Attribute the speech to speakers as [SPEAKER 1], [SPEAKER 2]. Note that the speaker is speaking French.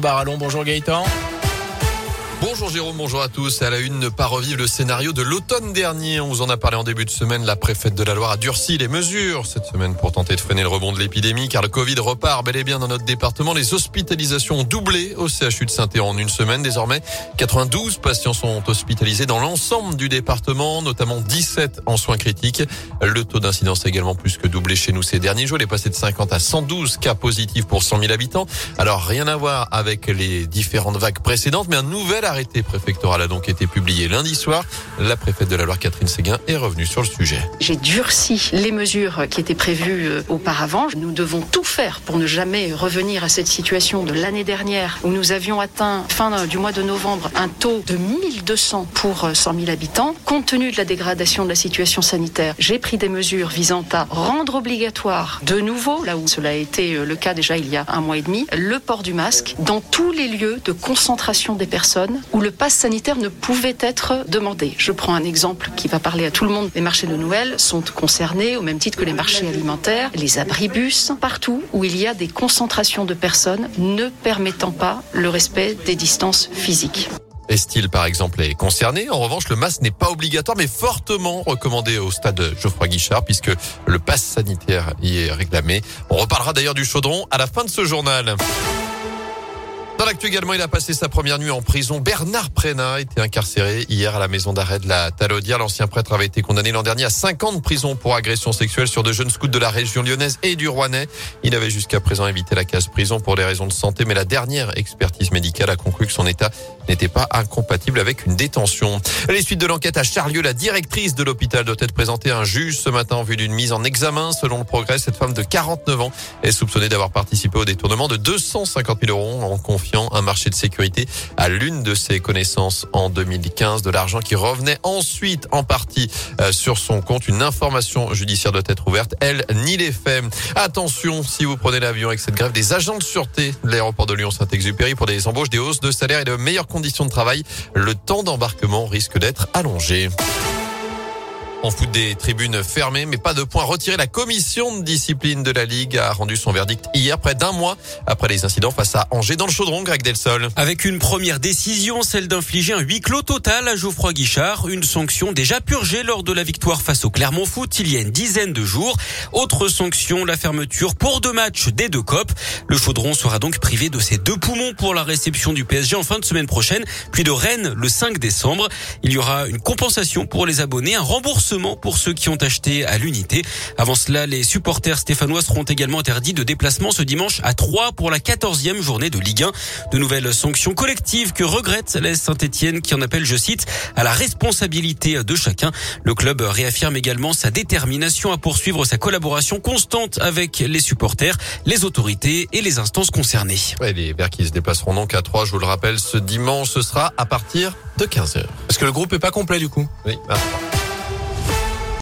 [SPEAKER 1] Gaëtan Barallon. Bonjour Gaëtan.
[SPEAKER 2] Bonjour Jérôme, bonjour à tous. À la une, ne pas revivre le scénario de l'automne dernier. On vous en a parlé en début de semaine. La préfète de la Loire a durci les mesures cette semaine pour tenter de freiner le rebond de l'épidémie car le Covid repart bel et bien dans notre département. Les hospitalisations ont doublé au CHU de saint en une semaine. Désormais, 92 patients sont hospitalisés dans l'ensemble du département, notamment 17 en soins critiques. Le taux d'incidence a également plus que doublé chez nous ces derniers jours. Il est passé de 50 à 112 cas positifs pour 100 000 habitants. Alors, rien à voir avec les différentes vagues précédentes, mais un nouvel L'arrêté préfectoral a donc été publié lundi soir. La préfète de la Loire, Catherine Séguin, est revenue sur le sujet.
[SPEAKER 3] J'ai durci les mesures qui étaient prévues euh, auparavant. Nous devons tout faire pour ne jamais revenir à cette situation de l'année dernière où nous avions atteint, fin du mois de novembre, un taux de 1200 pour 100 000 habitants. Compte tenu de la dégradation de la situation sanitaire, j'ai pris des mesures visant à rendre obligatoire de nouveau, là où cela a été euh, le cas déjà il y a un mois et demi, le port du masque dans tous les lieux de concentration des personnes où le pass sanitaire ne pouvait être demandé. Je prends un exemple qui va parler à tout le monde. Les marchés de Noël sont concernés au même titre que les marchés alimentaires, les abribus, partout où il y a des concentrations de personnes ne permettant pas le respect des distances physiques.
[SPEAKER 2] Estil, par exemple, est concerné? En revanche, le masque n'est pas obligatoire, mais fortement recommandé au stade Geoffroy Guichard, puisque le pass sanitaire y est réclamé. On reparlera d'ailleurs du chaudron à la fin de ce journal. L'actu également, il a passé sa première nuit en prison. Bernard Prénat a été incarcéré hier à la maison d'arrêt de la Talaudière. L'ancien prêtre avait été condamné l'an dernier à 5 ans de prison pour agression sexuelle sur de jeunes scouts de la région lyonnaise et du Rouennais. Il avait jusqu'à présent évité la case prison pour des raisons de santé, mais la dernière expertise médicale a conclu que son état n'était pas incompatible avec une détention. Les suites de l'enquête à Charlieu, la directrice de l'hôpital doit être présentée à un juge ce matin en vue d'une mise en examen. Selon le progrès, cette femme de 49 ans est soupçonnée d'avoir participé au détournement de 250 000 euros en confiance un marché de sécurité à l'une de ses connaissances en 2015. De l'argent qui revenait ensuite en partie euh, sur son compte. Une information judiciaire doit être ouverte. Elle nie les faits. Attention, si vous prenez l'avion avec cette grève des agents de sûreté de l'aéroport de Lyon-Saint-Exupéry pour des embauches, des hausses de salaire et de meilleures conditions de travail, le temps d'embarquement risque d'être allongé. En foot des tribunes fermées, mais pas de point retiré. La commission de discipline de la Ligue a rendu son verdict hier, près d'un mois après les incidents face à Angers dans le chaudron, Greg Delsol.
[SPEAKER 4] Avec une première décision, celle d'infliger un huis clos total à Geoffroy Guichard, une sanction déjà purgée lors de la victoire face au Clermont Foot il y a une dizaine de jours. Autre sanction, la fermeture pour deux matchs des deux copes. Le chaudron sera donc privé de ses deux poumons pour la réception du PSG en fin de semaine prochaine, puis de Rennes le 5 décembre. Il y aura une compensation pour les abonnés, un remboursement pour ceux qui ont acheté à l'unité. Avant cela, les supporters stéphanois seront également interdits de déplacement ce dimanche à 3 pour la 14e journée de Ligue 1. De nouvelles sanctions collectives que regrette l'Est Saint-Etienne qui en appelle, je cite, à la responsabilité de chacun. Le club réaffirme également sa détermination à poursuivre sa collaboration constante avec les supporters, les autorités et les instances concernées.
[SPEAKER 2] les Verts qui se déplaceront donc à 3, je vous le rappelle, ce dimanche, ce sera à partir de 15h.
[SPEAKER 1] Parce que le groupe est pas complet du coup.
[SPEAKER 2] Oui.